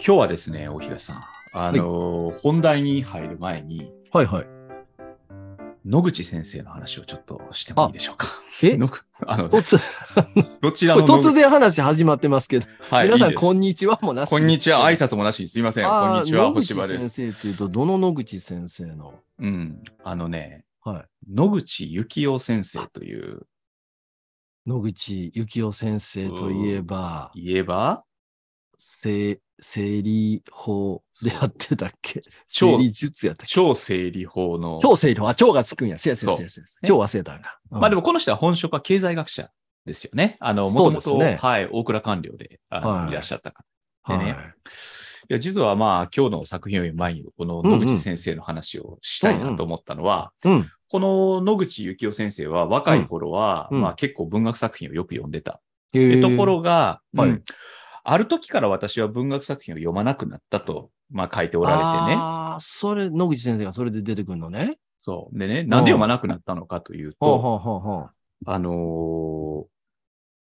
今日はですね、大東さん、あのー本題に入る前に、はいはい。野口先生の話をちょっとしてもいいでしょうか？え？野口あの、突 どちらの突然話始まってますけど、はい皆さん、いいこんにちはもなし。こんにちは。挨拶もなしにすいません。こんにちは。野口星葉です。先生っていうと、どの野口先生の？うん。あのね、はい。野口幸雄先生という、野口幸雄先生といえば、言えば、生生理法でやってたっけ？超生理術やったっけ？超整理法の。超生理法。あ、超がつくんや。せやせやせやせやね超忘れたんか。も、まあでもこの人は本職は経済学者ですよね。あの、もともと、はい、大倉官僚ではいいらっしゃった方。はいでねいや、実はまあ、今日の作品を前に、この野口先生の話をしたいなと思ったのは、うん。この野口幸雄先生は若い頃は、うんまあ結構文学作品をよく読んでた。ところが、はいうんある時から私は文学作品を読まなくなったと、まあ書いておられてね。ああ、それ、野口先生がそれで出てくるのね。そう。でね、なんで読まなくなったのかというと、ほうほうほうほう。あのー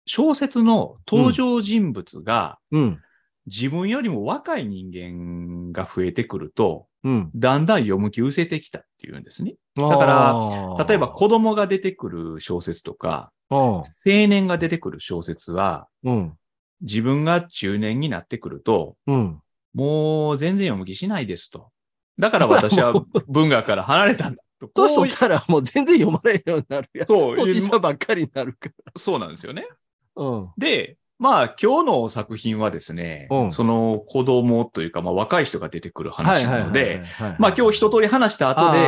小説の登場人物がうん。自分よりも若い人間が増えてくると、うん。だんだん読む気失せてきたっていうんですね。だから例えば子供が出てくる小説とか、青年が出てくる小説は、うん。自分が中年になってくると、うん。もう全然読む気しないですと。だから私は 文学から離れたんだと。年取ったらもう全然読まれるようになるやん。そう、年下ばっかりになるかそうなんですよね。ら。うん。で、まあ今日の作品はですね、うんその子供というか、まあ若い人が出てくる話なので、はい、まあ今日一通り話した後で、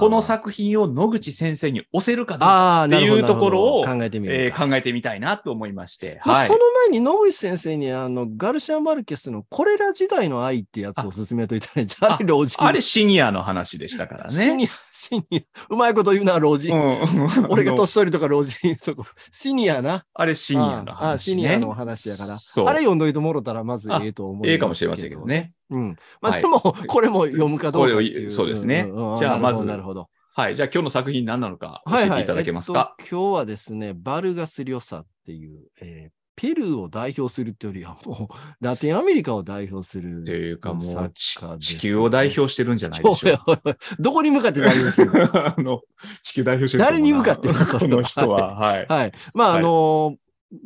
この作品を野口先生に押せるかどうあかーっていうところを考えてみ。えー考えてみたいなと思いまして。はいまあその。前に野口先生にあのガルシア・マルケスのコレラ時代の愛ってやつを勧めといたら、じゃあれ老人。あれシニアの話でしたからね。シニア、シニア。うまいこと言うな、老人。うん俺が年取りとか老人とか、シニアな。あれシニアのああ話、ね。シニアの話やから。あれ読んどいてもろたらまずええと思いますええかもしれませんけど。ね。うん。まあはいでも、これも読むかどうかそうですねじゃあまずなるほど。はい。じゃあ今日の作品何なのか教はいはい。えていただけますか？えっと今日はですね、バルガス・リョサっていう、えーペルーを代表するってよりは、もう、ラテンアメリカを代表する。というかもう地球を代表してるんじゃないでしょう どこに向かって代表してる あの、地球代表してる誰に向かってるの？この人は、はい。はい。まあ、はいあの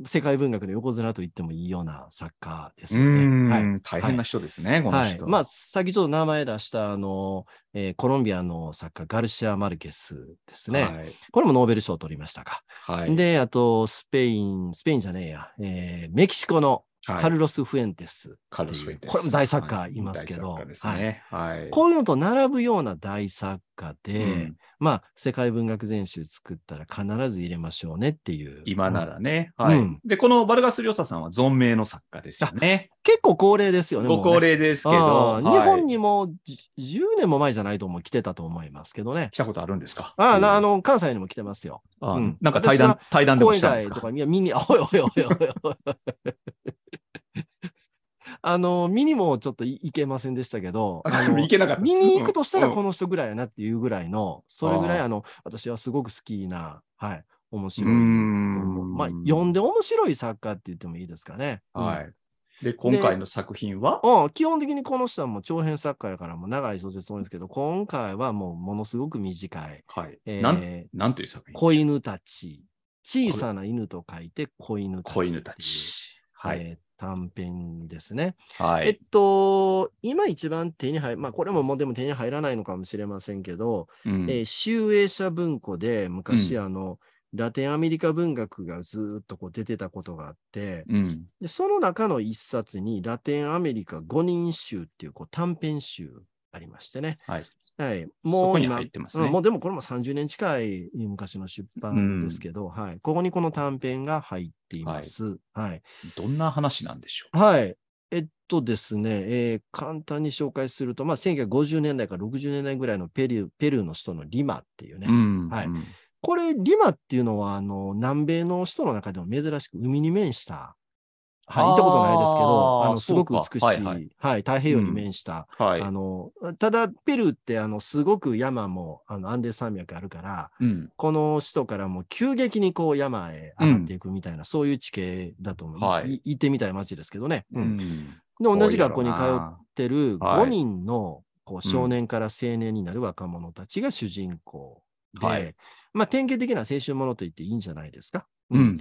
世界文学の横綱と言ってもいいような作家ですうよね。はい。ん、大変な人ですね、このはい人。。まあ、さっきちょっと名前出した、あの、えーコロンビアの作家、ガルシア・マルケスですね。はい。これもノーベル賞を取りましたか。はい。で、あと、スペイン、スペインじゃねえや、えーメキシコのはいカルロス・フエンテス。カルロスフェンテスこれも大作家いますけどはいね。はい。こういうのと並ぶような大作家で、うんまあ、世界文学全集作ったら必ず入れましょうねっていう。今なうんらね。はい。うんで、このバルガス・リョサさんは存命の作家ですよね。結構高齢ですよね。ご高齢ですけど、あーはい日本にもじ10年も前じゃないと思う来てたと思いますけどね。来たことあるんですか？ああ、なあの、の、関西にも来てますよ。あうんなんか対談対談でもしたんですか？会とか、いや、見に、おいおいおいおいおい。あの、見にもちょっとい行けませんでしたけど、あの行けなかった見に行くとしたらうんこの人ぐらいやなっていうぐらいの、それぐらいあの、私はすごく好きな、はい、面う白い。んまあ、読んで面白い作家って言ってもいいですかね。うんはい。で、今回の作品は？うん、基本的にこの人はもう長編作家やからもう長い小説多いんですけど、今回はもうものすごく短い。はい。えーなん、なんという作品子犬たち。小さな犬と書いて子犬たち。子犬たち。はい。えー短編ですね。えっはい。と、今一番手に入まあこれももうでも手に入らないのかもしれませんけど、うんえー集英社文庫で昔、あの、ラテンアメリカ文学がずーっとこう出てたことがあって、うん。でその中の一冊にラテンアメリカ5人集っていうこう短編集ありましてね。はい。はい。もう今入ってますねうんもうでもこれも30年近い昔の出版ですけど、はい。ここにこの短編が入っています。はい。どんな話なんでしょう？はい。えっとですね、えー簡単に紹介すると、まあ、1950年代から60年代ぐらいのペルーペルーの首都のリマっていうね。うん。はいうんこれ、リマっていうのは、あの、南米の首都の中でも珍しく海に面した、はい、行ったことないですけど、あの、すごく美しい、ははいい、はい太平洋に面した、はい。あの、ただ、ペルーって、あの、すごく山も、あの、アンデス山脈あるから、うん。この首都からもう急激にこう山へ上がっていくみたいな、そういう地形だと思う。はいい行ってみたい街ですけどね。ううんん。で、同じ学校に通っってるはい5人のこう少年から青年になる若者たちが主人公で、はいまあ典型的な青春ものと言っていいんじゃないですか。うん。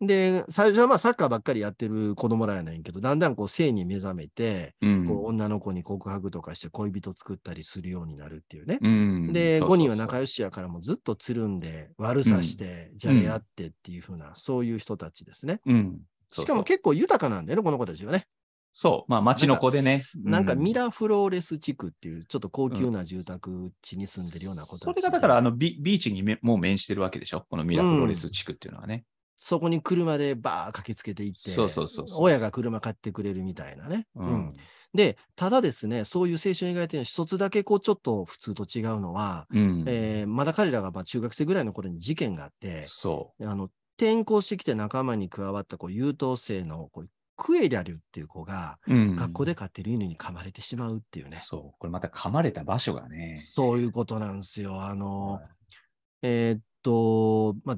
で、最初はまあサッカーばっかりやってる子供らやないけど、だんだんこう性に目覚めて、うん。こう女の子に告白とかして恋人作ったりするようになるっていうね。うんで、5人は仲良良しやからもうずっとつるんで、悪さして、じゃれ合ってっていう風な、そういう人たちですね。うん。しかも結構豊かなんだよね、この子たちはね。そう。まあ、町の子でね。なんかミララフローレス地区っていう、ちょっと高級な住宅地に住んでるような子たちで、それがだから、あのビ、ビーチにめもう面してるわけでしょ？このミラフローレス地区っていうのはね。そこに車でバー駆けつけていって、そうそうそう親が車買ってくれるみたいなね。ううんん。で、ただですね、そういう青春描いてるの一つだけこうちょっと普通と違うのは、うん。えーまだ彼らがまあ中学生ぐらいの頃に事件があって、そあの転校してきて仲間に加わったこう優等生のこうクエリャルっていう子が、う。うん。学校で飼ってる犬に噛まれてしまうっていうね。そう。これまた噛まれた場所がね。そういうことなんですよ。あの、はいえーっと、まあ、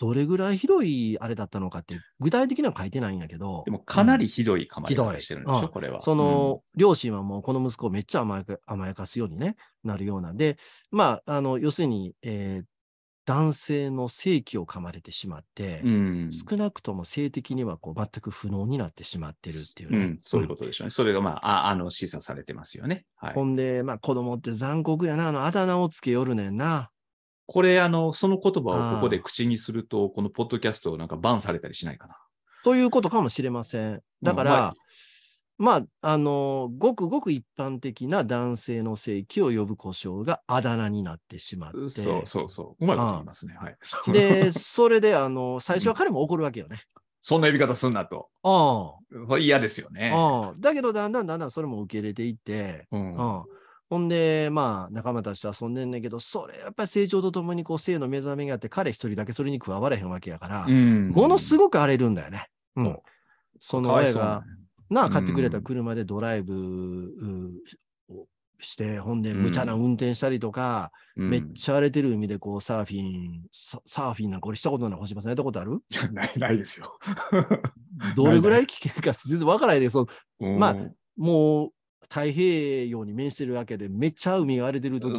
どれぐらいひどいあれだったのかって、具体的には書いてないんやけど、でもかなりひどい噛まれひどい方してるんでしうんょこれは。その、両親はもうこの息子をめっちゃ甘やか甘やかすようにね、なるような。で、まあ、あの、要するに、えー男性の性器を噛まれてしまって、うん。少なくとも性的にはこう全く不能になってしまってるっていうね。うん、そういうことでしょうね。それがまあ、ああの、示唆されてますよね。はい。ほんで、まあ子供って残酷やな、あのあだ名をつけよるねんな。これ、あの、その言葉をここで口にすると、このポッドキャストをなんかバンされたりしないかな。ということかもしれません。だから、うんまあまあ、あの、ごくごく一般的な男性の性器を呼ぶ故障があだ名になってしまって。そうそうそう。うまいこと言いますね。はい。で、それで、あの、最初は彼も怒るわけよね。そんな呼び方すんなと。あこれ嫌ですよね。あ、ああ。だけど、だんだんだんだんそれも受け入れていって、うんうんほんで、まあ、仲間たちと遊んでんねんけど、それ、やっぱり成長とともに、こう、性の目覚めがあって、彼一人だけそれに加われへんわけやから、うん。ものすごく荒れるんだよね。うん。そう。その親がなね、なあ、うん。買ってくれた車でドライブうをして、ほんで、うん。無茶な運転したりとか、うん。めっちゃ荒れてる海でこう、サーフィン、ササーフィンなんか俺したことない、星葉さんやったことある？いやない、ないですよ。どれぐらい危険か全然わからないで、そのまあうんもう太平洋に面してるわけで、めっちゃ海が荒れてる時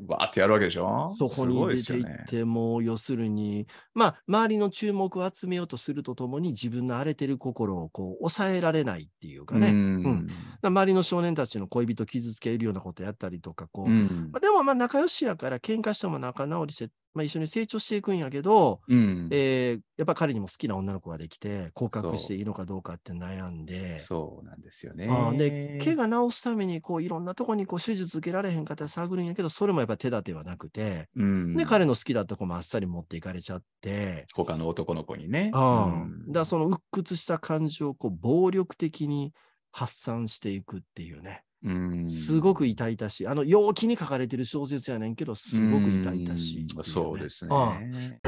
バーってやるわけでしょ？そこに出ていって、もう要するに、まあ、周りの注目を集めようとするとともに、自分の荒れてる心をこう抑えられないっていうかね、うん周りの少年たちの恋人を傷つけるようなことやったりとか、こう、うん。まあ、でもまあ仲良しやから喧嘩しても仲直りして、まあ、一緒に成長していくんやけど、うん。えーやっぱ彼にも好きな女の子ができて、降格していいのかどうかって悩んで、そうなんですよね。あーで、怪我治すためにこういろんなとこにこう手術受けられへんかったら探るんやけど、それもやっぱ手立てはなくて、うん。で、彼の好きだった子もあっさり持っていかれちゃって、他の男の子にね。あうん。だその鬱屈した感情をこう暴力的に発散していくっていうね。うん。すごく痛々しい。あの、陽気に書かれてる小説やねんけど、すごく痛々しいね、うん。そうですああね。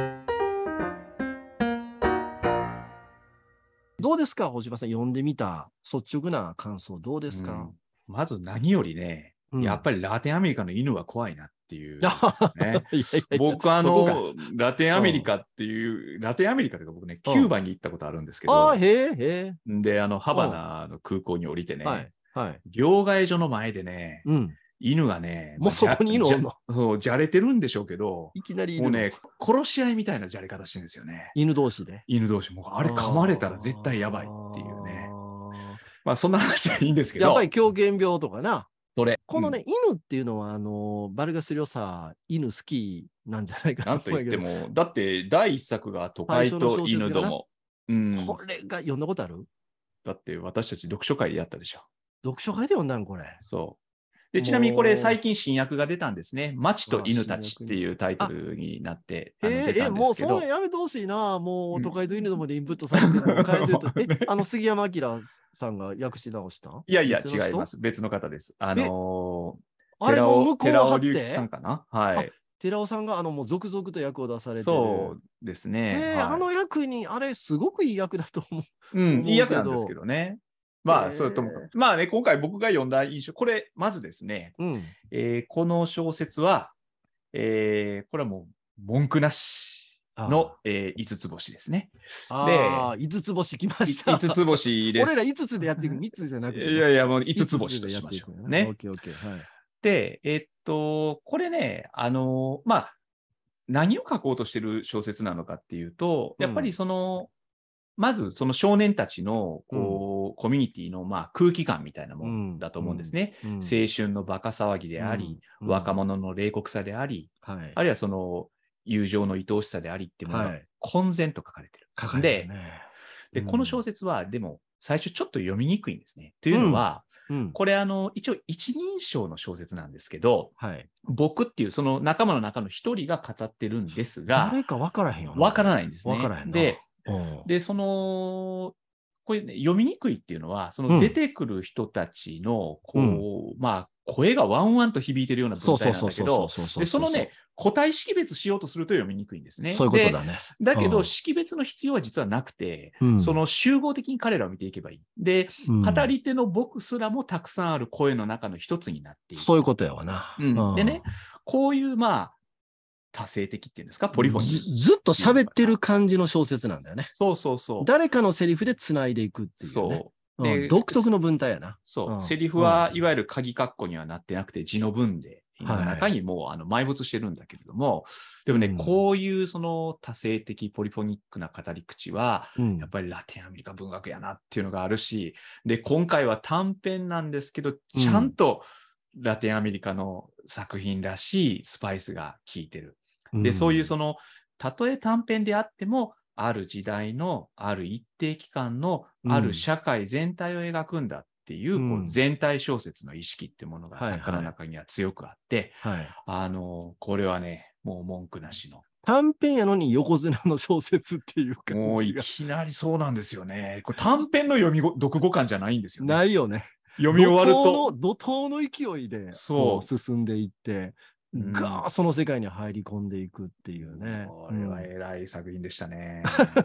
どうですか、星葉さん、読んでみた率直な感想、どうですか？うん、まず何よりね、うん。やっぱりラテンアメリカの犬は怖いなっていう。ねいやいや僕あの、ラテンアメリカっていう、ラテンアメリカというか僕ね、キうんューバに行ったことあるんですけああ、ど、へえ、へで、あの、ハバナの空港に降りてえ。ね、はい。はい。両替所の前でね、うん。犬がね、もうそこに犬おんの？じゃそう、じゃれてるんでしょうけど、いきなり犬もうね、殺し合いみたいなじゃれ方してるんですよね。犬同士で？犬同士。もうあれ噛まれたら絶対やばいっていうね。まあそんな話はいいんですけど。やっぱり狂犬病とかな。それ？このね、犬っていうのは、あの、バルガス・リョサ、犬好きなんじゃないかなんとと思うけど、言っても、だって第一作が都会と犬ども。うん。これが読んだことある？だって私たち読書会でやったでしょ。読書会で読んだんこれ。そう。で、ちなみにこれ最近新訳が出たんですね。街と犬たちっていうタイトルになって、えー、え、たんでもう。それやめてほしいな。もううん都会と犬どもでインプットされてるのを変えてると。え、あの杉山明さんが訳し直した？いやいや、違います。別の方です。あのー、あれも向こう寺尾はっ隆吉さんてかな？はい。寺尾さんがあのもう続々と役を出されてる。そうですね。えーはいあの役に、あれすごくいい役だと思う。うん、いい役なんですけどね。まあ、それともまあね、今回僕が読んだ印象、これ、まずですね、うん。えーこの小説は、えーこれはもう文句なし。の、えー、5つ星ですね。ああ、5つ星来ました。5つ星です。俺ら5つでやっていく、3つじゃなくて。いやいや、もう5つ星としましょうねオッ。ケーオッケー。はい。で、えっと、これね、あの、まあ、何を書こうとしてる小説なのかっていうと、やっぱりその、まずその少年たちの、こう、コミュニティの、まあ、空気感みたいなもんだと思うんですね。うん青春のバカ騒ぎであり、、うん若、者の冷酷さであり、はい。あるいはその、友情の愛おしさでありっていうものがはい混然と書かれてる。で、うんこの小説は、でも、最初ちょっと読みにくいんですね。というのは、うん。これあの、一応一人称の小説なんですけど、はい。僕っていうその仲間の中の一人が語ってるんですが、誰か分からへんよな。わからないんですね。で、うんで、その、これ、ね、読みにくいっていうのは、そうのん出てくる人たちの、こう、まあ、声がワンワンと響いてるような文体なんだけど。で、そのね、個体識別しようとすると読みにくいんですね。そういうことだね。で。だけど、うん識別の必要は実はなくて、うんその集合的に彼らを見ていけばいい。で、うん語り手の僕すらもたくさんある声の中の一つになっている。そういうことやわな。うんうんでね、こういう、まあ、多性的っていうんですか、ポリフォニずー。ずっと喋ってる感じの小説なんだよね。そうそうそう。誰かのセリフで繋いでいくっていうね。そう。うんで独特の文体やな。そう。うんセリフはいわゆる鍵括弧にはなってなくて字の文で、中にもうあの埋没してるんだけれども、でもね、うんこういうその多性的ポリフォニックな語り口は、うんやっぱりラテンアメリカ文学やなっていうのがあるし、で、今回は短編なんですけど、ちゃんとラテンアメリカの作品らしいスパイスが効いてる。で、そういうその、たとえ短編であっても、ある時代のある一定期間のうんある社会全体を描くんだっていう,、うんこう全体小説の意識ってものがはいはい作家の中には強くあって、はい。あの、これはね、もう文句なしの。短編やのに横綱の小説っていう感もういきなりそうなんですよね。これ短編の読みご読語感じゃないんですよね。ないよね。読み終わると。怒涛の怒涛の勢いでそう進んでいって、うんガーッその世界に入り込んでいくっていうね。これはうん偉い作品でしたね。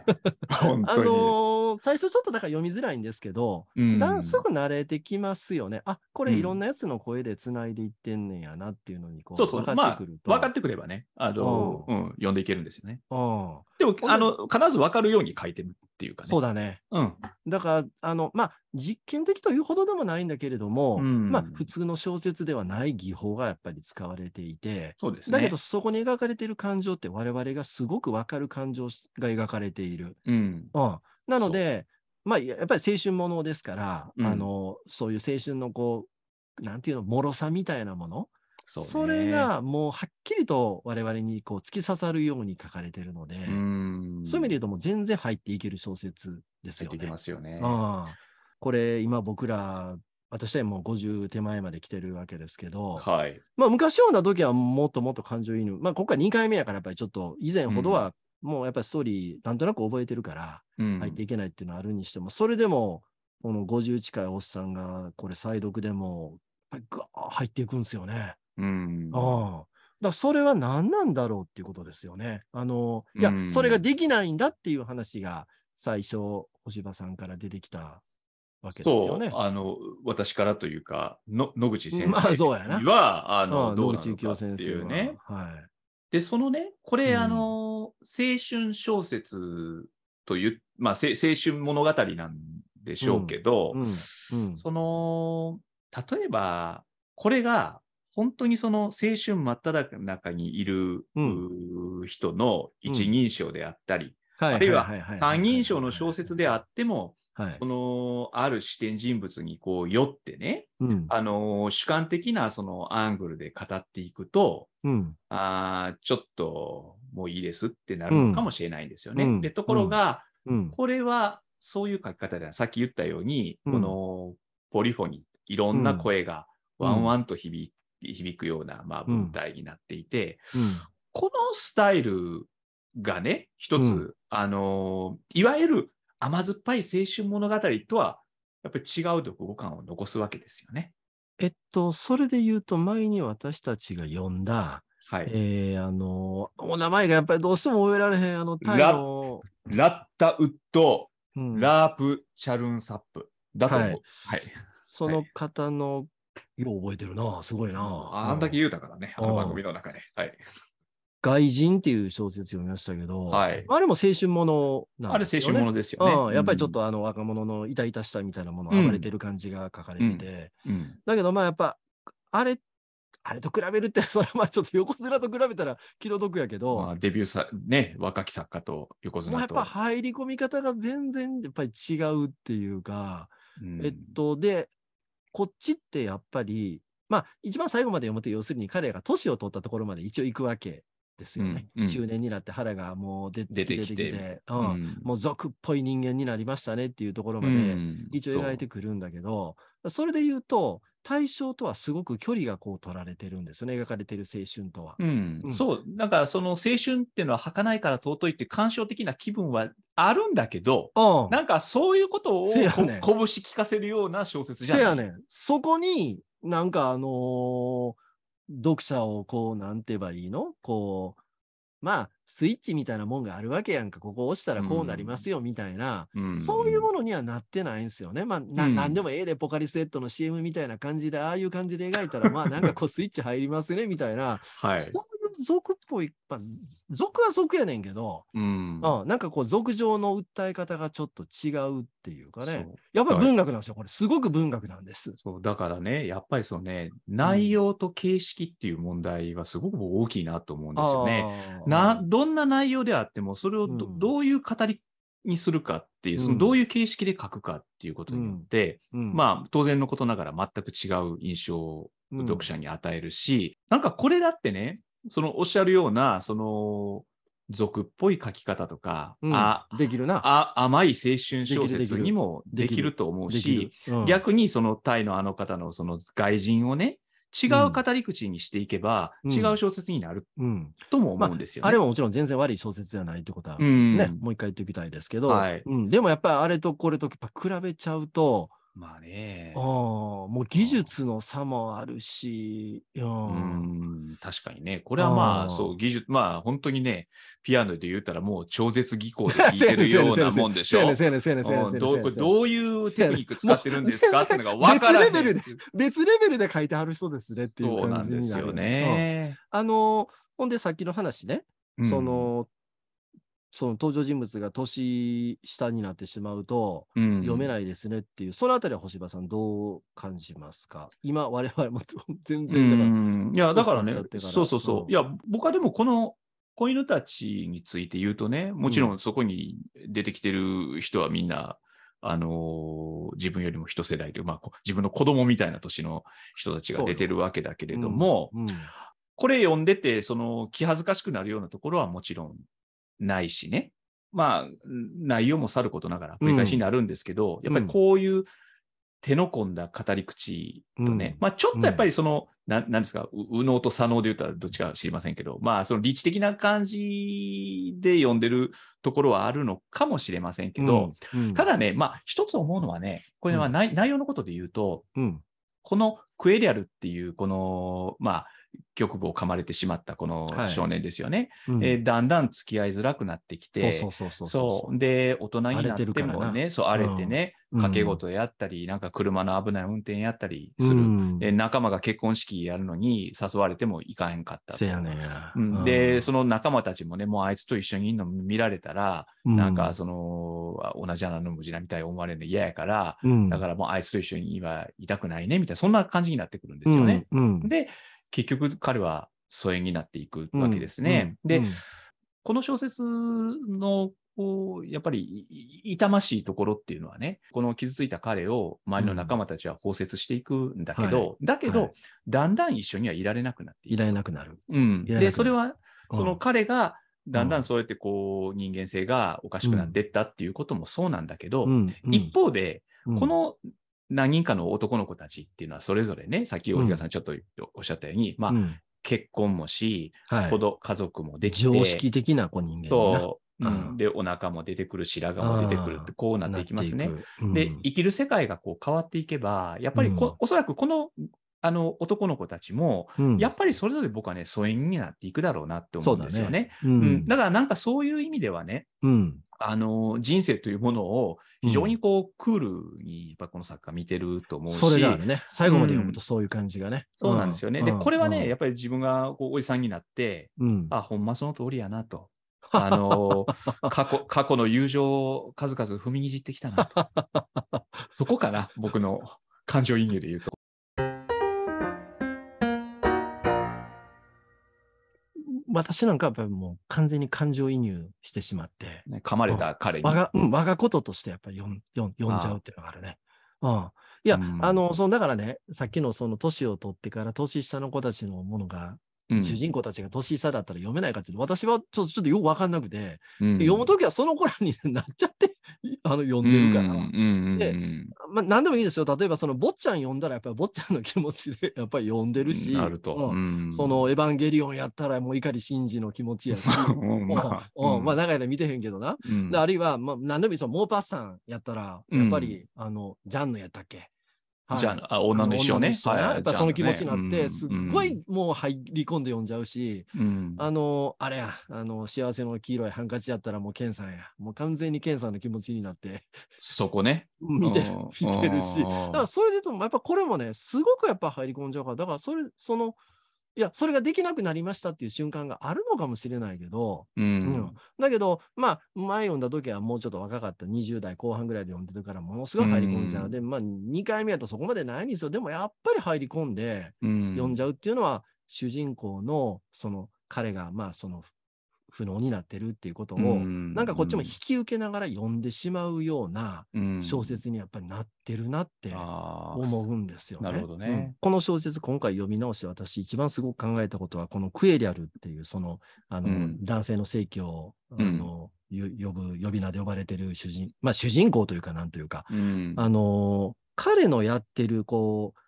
本あ当に。のー最初ちょっとだから読みづらいんですけど、うんだんすぐ慣れてきますよね。あこれうんいろんなやつの声でつないでいってんねんやなっていうのにこうそうそう、分まあ、かってくると。分かってくればね、あの、ううん、読んでいけるんですよね。うんでも、あの、必ず分かるように書いてるっていうかね。そうだね。うん。だから、あの、まあ、実験的というほどでもないんだけれども、うんまあ、普通の小説ではない技法がやっぱり使われていて、そうですね。だけど、そこに描かれている感情って我々がすごくわかる感情が描かれている。うん。うん、なので、まあ、ややっぱり青春ものですから、うんあの、そういう青春のこう、なんていうの、脆さみたいなもの、そうねれ、がもうはっきりと我々にこう突き刺さるように書かれているので、うん。そういう意味で言うともう全然入っていける小説ですよね入ってきま。すよね。ああこれ今僕ら、私はもう50手前まで来てるわけですけど、はい。まあ昔読んだ時はもっともっと感情移入、まあ今回2回目やからやっぱりちょっと以前ほどはもうやっぱりストーリーなんとなく覚えてるからうん。入っていけないっていうのはあるにしても、それでもこの50近いおっさんがこれ再読でもやっぱりガーッ入っていくんですよね。うん。ああ。だそれは何なんだろうっていうことですよね。あの、いやう、んそれができないんだっていう話が最初、星葉さんから出てきたわけですよね。あの、私からというか、の野口先生まあそうやなは、ああの、あどうなのかって先生は。いうね。はい。で、そのね、これ、うんあの、青春小説という、まあ、せ青春物語なんでしょうけど、うん。うん。その、例えば、これが、本当にその青春真っ只中にいる、人の一人称であったり、はあるいはは三人称の小説であっても、はい。その、ある視点人物にこう、寄ってね、うん。あの、主観的なそのアングルで語っていくと、うん。あーちょっともういいですってなるのかもしれないんですよね。うんで、ところが、うん。これはそういう書き方では、さっき言ったように、うんこのポリフォニー、いろんな声がうんワンワンと響,、響くような、まあ、うん文体になっていて、うん。このスタイルがね、一つ、うんあのーいわゆる甘酸っぱい青春物語とは、やっぱり違う読語感を残すわけですよね。えっと、それで言うと、前に私たちが読んだ、はい。えー、あの、お名前がやっぱりどうしても覚えられへん、あの、タイの、ラッタウッド・うんラープ・チャルンサップだと思う。ははいい。その方の、よう覚えてるな、すごいな。ああんだけ言うたからね、あの番組の中で。はい。外人っていう小説読みましたけど、はいあれも青春ものなんあれ青ですよね。春ものですよね。うん、やっぱりちょっうんとあの若者の痛々しさみたいなものうん暴れてる感じが書かれてて、うんだけどまあやっぱ、あれ、あれと比べるって、それはまあちょっと横綱と比べたら気の毒やけど、まあ、デビューさ、ね、若き作家と横もうやっ綱と。ぱ入り込み方が全然やっぱり違うっていうか、うんえっと、で、こっちってやっぱり、まあ一番最後まで読むと要するに彼が年を取ったところまで一応行くわけですよね。うんうん。中年になって腹がもう出出てきて。突出ううん。ん。もう俗っぽい人間になりましたねっていうところまうでん一応描いてくるんだけど、それで言うと、対象とはすごく距離がこう取られてるんですよね、描かれてる青春とは。うんうんそう、だからその青春っていうのは儚いから尊いって感傷的な気分はあるんだけど、うんなんかそういうことをこねん拳聞かせるような小説じゃない。せやねん。そこに、なんかあのー読者をこう、なんて言えばいいの？こう、まあ、スイッチみたいなもんがあるわけやんか。ここ押したらこうなりますよ、みたいな、うんそういうものにはなってないんですよね。まあ、な、うんなんでもええで、ポカリスエットの CM みたいな感じで、ああいう感じで描いたら、まあ、なんかこう、スイッチ入りますね、みたいな、はい。そ俗っぽい、まあ、俗は俗やねんけど、うん。うん、なんかこう、俗上の訴え方がちょっと違うっていうかね。やっぱり文学なんですよ。これ、すごく文学なんです。そうだからね、やっぱりそうね、内容と形式っていう問題はすごく大きいなと思うんですよね。あー。などんな内容であっても、それをど,、うん。どういう語りにするかっていう、そのうんどういう形式で書くかっていうことによって、うん。まあ当然のことながら全く違う印象をうん。読者に与えるし、なんかこれだってね、そのおっしゃるような、その俗っぽい書き方とか、うん。あできるな。あ甘い青春小説にもできる。る。と思うし、うん。逆にそのタイのあの方のその外人をね、違う語り口にしていけば、うん。違う小説になるうん。とも思うんですよね。あれももちろん全然悪い小説じゃないってことは、うん。ね、もう一回言っておきたいですけど、はい。うん、でもやっぱりあれとこれと比べちゃうと、まあねあ。ーもう技術の差もあるし、ううんん、確かにね。これはまあそう、技術、まあ、本当にね、ピアノで言ったらもう超絶技巧で弾いてるようなもんでしょ？どういうテクニック使ってるんですかっていうのが分からへん別レベルで別レベルで書いてはる人ですねっていうそうな感じになるんですよ。ね。うんあの、ほんでさっきの話ね、うんそ、の、その登場人物が年下になってしまうと、読めい。ないですねっていう、そのあたりは星葉さんどう感じますか？今、我々も 全う然だから、んいや、だからねそうそうそう。うん。いや、僕はでもこの子犬たちについて言うとね、もちろうんん。そこに出てきてる人はみんな、あのー自分よりも一世代という、まあ、こ自分の子供みたいな年の人たちが出てるわけだけれども、うん。これ読んでて、その気恥ずかしくなるようなところはもちろんないしね。まあ、内容もさることながら繰り返しになるんですけど、やっぱりこういう手の込んだ語り口とね、うん。まあちょっとやっぱりその、ななんですか、う右脳と左脳で言ったらどっちか知りませんけど、まあその理知的な感じで読んでるところはあるのかもしれませんけど、、うん。た、だね、まあ一つ思うのはね、これは内,、内容のことで言うと、うん。このクエリアルっていう、この、まあ、局部を噛まれてしまったこのはい。少年ですよね。うん。えーだんだん付き合いづらくなってきて、そうそうそうそうそう。で、大人になってもね、そう、荒れてね、うん。掛け事やったり、なんか車の危ない運転やったりする。うんで、仲間が結婚式やるのに誘われても行かへんかったうん、で、その仲間たちもね、もうあいつと一緒にいるの見られたら、うん。なんかその、同じ穴の無地なみたいに思われるの嫌やから、うん。だからもうあいつと一緒にはいたくないね、みたいな、そんな感じになってくるんですよね。で、結局彼は疎遠になっていくわけですね。で、うんうん。この小説の、やっぱりい痛ましいところっていうのはね、この傷ついた彼を周りの仲間たちは包摂していくんだけど、だけど、はい。だんだん一緒にはいられなくなっていられなくなる。うん、で、それは、そのうん。彼が、だんだん。そうやってこう人間性がおかしくなっていったっていうこともそうなんだけど、うんうん。一方で、うん。この何人かの男の子たちっていうのはそれぞれね、さっき大東さんちょっとおっしゃったように、まあ、うん。結婚もし、はい。子ど家族もできて、常識的な子人間になそう、うん。うん。で、お腹も出てくる、白髪も出てくるって、こうなっていきますね。。でうん、生きる世界がこう変わっていけば、やっぱりこ、うん。おそらくこのあの男の子たちも、うんやっぱりそれぞれ僕はね、疎遠になっていくだろうなって思うんですよね。ううんん。だからなんかそういう意味ではね、うん。あの人生というものを非常にこう、クールにやっぱこの作家見てると思うし、それがあるね。最後まで読むとそういう感じがね。そうなんですよね。で、これはね、ややっぱり自分がこうおじさんになって、うん。あ、ほんまその通りやなと。あの過去過去の友情を数々踏みにじってきたなと。そこかな、僕の感情移入で言うと。私なんかやっぱりもう完全に感情移入してしまって、ね、噛まれた彼に。我が、うん、我がこととしてやっぱり読ん読ん読んじゃうっていうのがあるね。うん。いや、うん。あの、そのだからね、さっきのその年を取ってから年下の子たちのものが、うん。主人公たちが年下だったら読めないかっていうと、私はちょっとちょっとよくわかんなくて、うん。読むときはその子らになっちゃって、あの、読んでるから。うんうんうんでまあ、何でもいいですよ。例えば、その、坊ちゃん読んだら、やっぱり坊ちゃんの気持ちで、やっぱり読んでるし、なると。うんうんその、エヴァンゲリオンやったら、もう怒り真司の気持ちやし、うんまあまあ長い間見てへんけどな。あるいは、まあ、何でもいいですよ。モーパッサンやったら、やっぱり、あの、ジャンヌやったっけ？はい。じゃあ、あ女の一生ね。やっぱりその気持ちになって、すっご、じいもう入り込んで読んじゃうし、うん。あの、あれや、あの、幸せの黄色いハンカチやったらもうケンさんや。もう完全にケンさんの気持ちになって、そこね。見てうん、見てるし。うん。だからそれで言うと、やっぱこれもね、すごくやっぱ入り込んじゃうから、だからそれ、その、いや、それができなくなりましたっていう瞬間があるのかもしれないけど、ううんん。だけど、まあ、前読んだ時はもうちょっと若かった20代後半ぐらいで読んでるから、ものすごい入り込んじゃう。うんで、まあ、2回目やとそこまでないんですよ。でもやっぱり入り込んでうん読んじゃうっていうのは、主人公の、その、彼が、まあ、その、不能になってるっていうことを、うんなんかこっちも引き受けながら読んでしまうようなうん小説にやっぱりなってるなって思うんですよね。なるほどね。うん。この小説、今回読み直して私一番すごく考えたことは、このクエリアルっていう、その、あの、うん。男性の性器を、あうん。呼ぶ、呼び名で呼ばれてる主人、まあ主人公というかなんというか、うん。あの、彼のやってる、こう、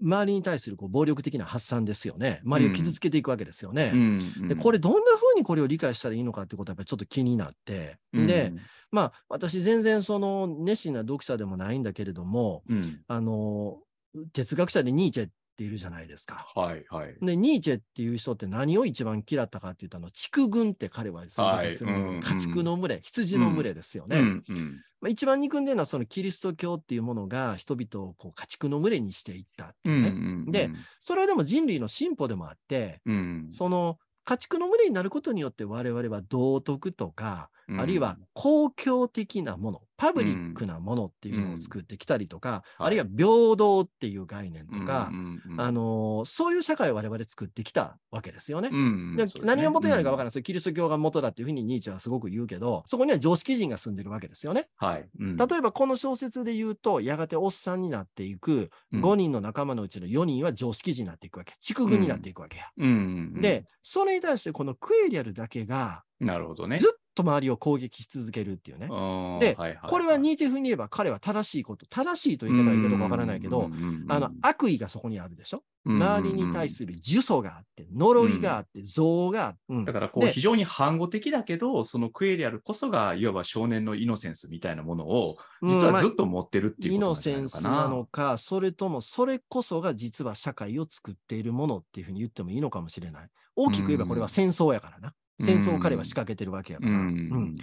周りに対するこう暴力的な発散ですよね。周りを傷つけていくわけですよね。うんで、これどんな風にこれを理解したらいいのかってことはやっぱりちょっと気になって、で、、まあ私全然その熱心な読者でもないんだけれども、うん。うんあの、哲学者でニーチェっているじゃないですか。はいはい。で、ニーチェっていう人って何を一番嫌ったかって言ったの、畜軍って彼はそうでするんだけどはいうん家畜の群れ、羊の群れですよね。うんうんまあ、一番憎んでるのはそのキリスト教っていうものが人々をこう家畜の群れにしていったってういうね。んでそれはでも人類の進歩でもあって、うんその家畜の群れになることによって我々は道徳とか、あるいは公共的なもの、パブリックなものっていうのを作ってきたりとか、うんあるいは平等っていう概念とうんか、うんうんあのーそういう社会を我々作ってきたわけですよね。うんで何が元になるか分からない。ない。それキリスト教が元だっていうふうにニーチェはすごく言うけど、そこには常識人が住んでるわけですよね。はい。うん例えばこの小説で言うと、やがておっさんになっていくうん5人の仲間のうちの4人は常識人になっていくわけ。畜軍になっていくわけや。うんうんうんで、それに対してこのクエリアルだけがなるほどね。ずっと周りを攻撃し続けるっていうね。ででこれはニーチェ風に言えば彼は正しいこと、正しいという言い方は言い方かわからないけど、あの悪意がそこにあるでしょ？周りに対する呪詛があって、呪いがあって、憎悪があって、うんだからこうで非常に反語的だけど、そのクエリアルこそがいわば少年のイノセンスみたいなものを実うんまあはずっと持ってるっていうイノことなんじゃセンスないのかな。なのか、それともそれこそが実は社会を作っているものっていうふうに言ってもいいのかもしれない。大きく言えばこれは戦争やからな。うん。戦争を彼は仕掛けてるわけやから。うん。ううん。ん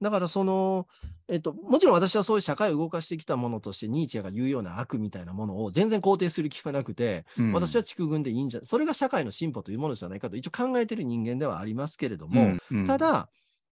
だからその、えっと、もちろん私はそういう社会を動かしてきたものとして、ニーチェが言うような悪みたいなものを全然肯定する気はなくて、うん。私は畜軍でいいんじゃ、それが社会の進歩というものじゃないかと一応考えてる人間ではありますけれども、ただ、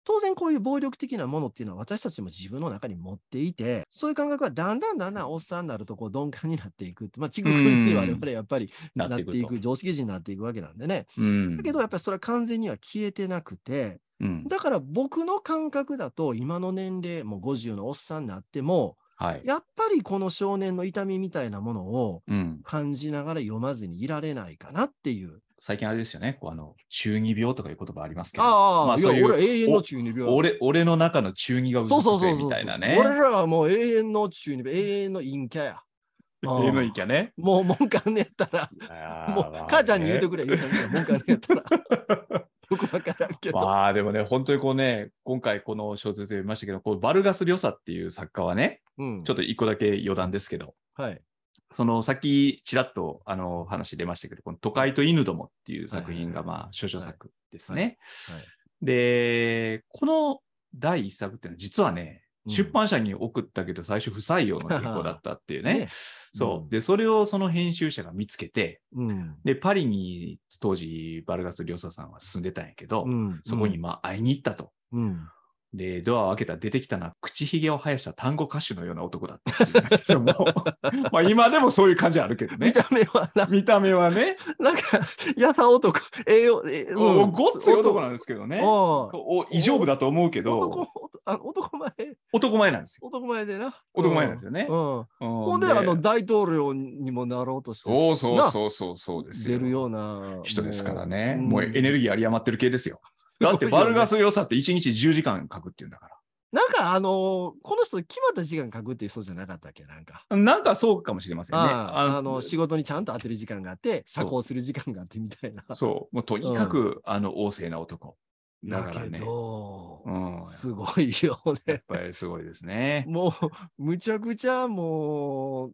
当然こういう暴力的なものっていうのは私たちも自分の中に持っていて、そういう感覚はだんだんだんだんおっさんになるとこう鈍感になっていく。まあ、畜軍に我々やっぱりなってていく、常識人になっていくわけなんでね。うんだけどやっぱりそれは完全には消えてなくて、うんだから僕の感覚だと今の年齢、もう50のおっさんになっても、はい。やっぱりこの少年の痛みみたいなものをうん感じながら読まずにいられないかなっていう。最近あれですよね、こうあの中二病とかいう言葉ありますけど、ああ、まあそういう俺永遠の中二病。俺俺の中の中二がうずくてそうそう。みたいなね。俺らはもう永遠の中二病、永遠の陰キャや。永遠のいきゃね。もう文句ねやったら、もう母ちゃんに言うてくれ、言うてくれ、文ねやったら。よくわからんけど。まあでもね、本当にこうね、今回この小説読みましたけど、こうバルガス・リョサっていう作家はね、うんちょっと一個だけ余談ですけど、はい。そのさっきちらっとあの話出ましたけど、この都会と犬どもっていう作品が、まあ、処女作ですね。はいで、この第一作っていうのは実はね、うん出版社に送ったけど最初不採用の原稿だったっていうね。ねそうう。んで、それをその編集者が見つけて、うん。で、パリに当時バルガス・リョサさんは住んでたんやけど、うんそこにまあ会いに行ったと。うん。で、ドアを開けたら出てきたのは口ひげを生やした単語歌手のような男だったっていうんだけどもまあ今でもそういう感じあるけどね見。た目はな、見た目はね、なんか、やさ男、栄養、えおごっつい男ななんですけどね。おお異常部だと思うけど、男、あ男前、男前なんですよ。男前でな。男前なんですよね。うん。ほほんで、あの、大統領にもなろうとして、そうそうなそうそうそうですよ。出るような人ですからね。んもうエネルギー有り余ってる系ですよ。だってバルガス良さって1日10時間書くっていうんだかなんか、あのーこの人決まった時間書くっていう人じゃなかったっけ？なんか。ら。なんかそうかもしれませんね。あああの仕事にちゃんと当てる時間があって、社交する時間があってみたいな。そう。もうとにかく、あの、旺盛な男。だからね。ど、うんすごいよやっね。ぱりすごいですね。もう、むちゃくちゃもう、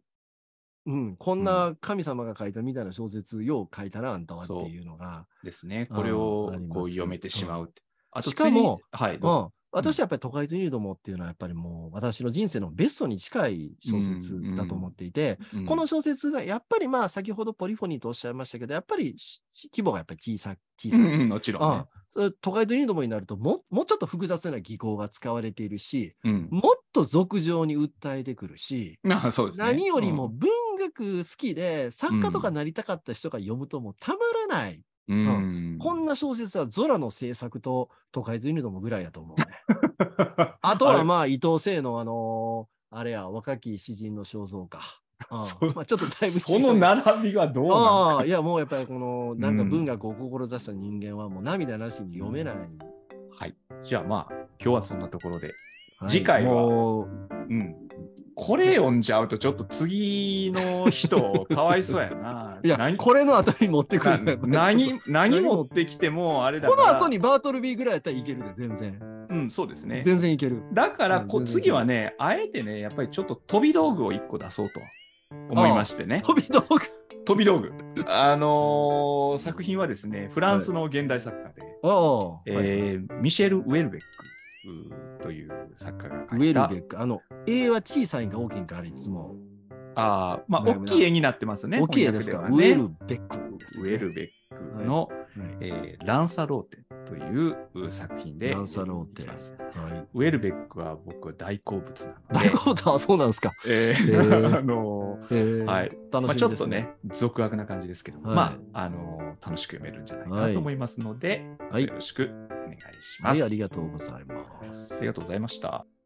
うん、こんな神様が書いたみたいな小説、よう書いたな、あんたはっていうのが。ですね。これをこう読めてしまうって。あとしかも次はい、うん、私はやっぱり都会とニードもっていうのはやっぱりもう私の人生のベストに近い小説だと思っていて、うんこの小説がやっぱりまあ先ほどポリフォニーとおっしゃいましたけど、やっぱりし規模がやっぱり小さ小さい。うんうんもちろんねあ。それ都会とニードもになるとももうちょっと複雑な技巧が使われているし、うん。もっと俗情に訴えてくるし、あそうですね。何よりもうん文学好きで作家とかなりたかった人が読むともうたまらない。うん。こんな小説はゾラの制作と都会とニードもぐらいやと思うね。あとはまあ伊藤聖のあのーあれや若き詩人の肖像か。ああそまあ、ちょっとだいぶその並びはどうああいやもうやっぱりこのなんかうん文学を志した人間はもう涙なしに読めない。はい。じゃあまあ、今日はそんなところで。はい次回はもううん。これ読んじゃうと、ちょっと次の人、かわいそうやな。いや何？これの後に持ってくる何何持ってきてもあれだこ。の後にバートルビーぐらいやったらいけるで全然。うん、そうですね。全然いける。だからこ、次はね、あえてね、やっぱりちょっと飛び道具を1個出そうと思いましてね。飛び道具。飛び道具。あのー作品はですね、フランスの現代作家で、えーミシェル・ウェルベックという作家がウェ。ルベック。あの、絵は小さいんか大きいんかあれいつも。あーまあ、大きい絵になってますね。大きい絵ですか、ねウェルベックです、ウェルベックの、はいえーランサローテという作品で。ランサローテはい。ウェルベックは僕は大好物なので。大好物？はそうなんですか。えへーーあのーへえはい。楽しみです、まあ、ちょっとね、俗悪な感じですけども、はいまあ、あのー楽しく読めるんじゃないかなと思いますので、はいよろしくお願いします。はい、ありがとうございます。ありがとうございました。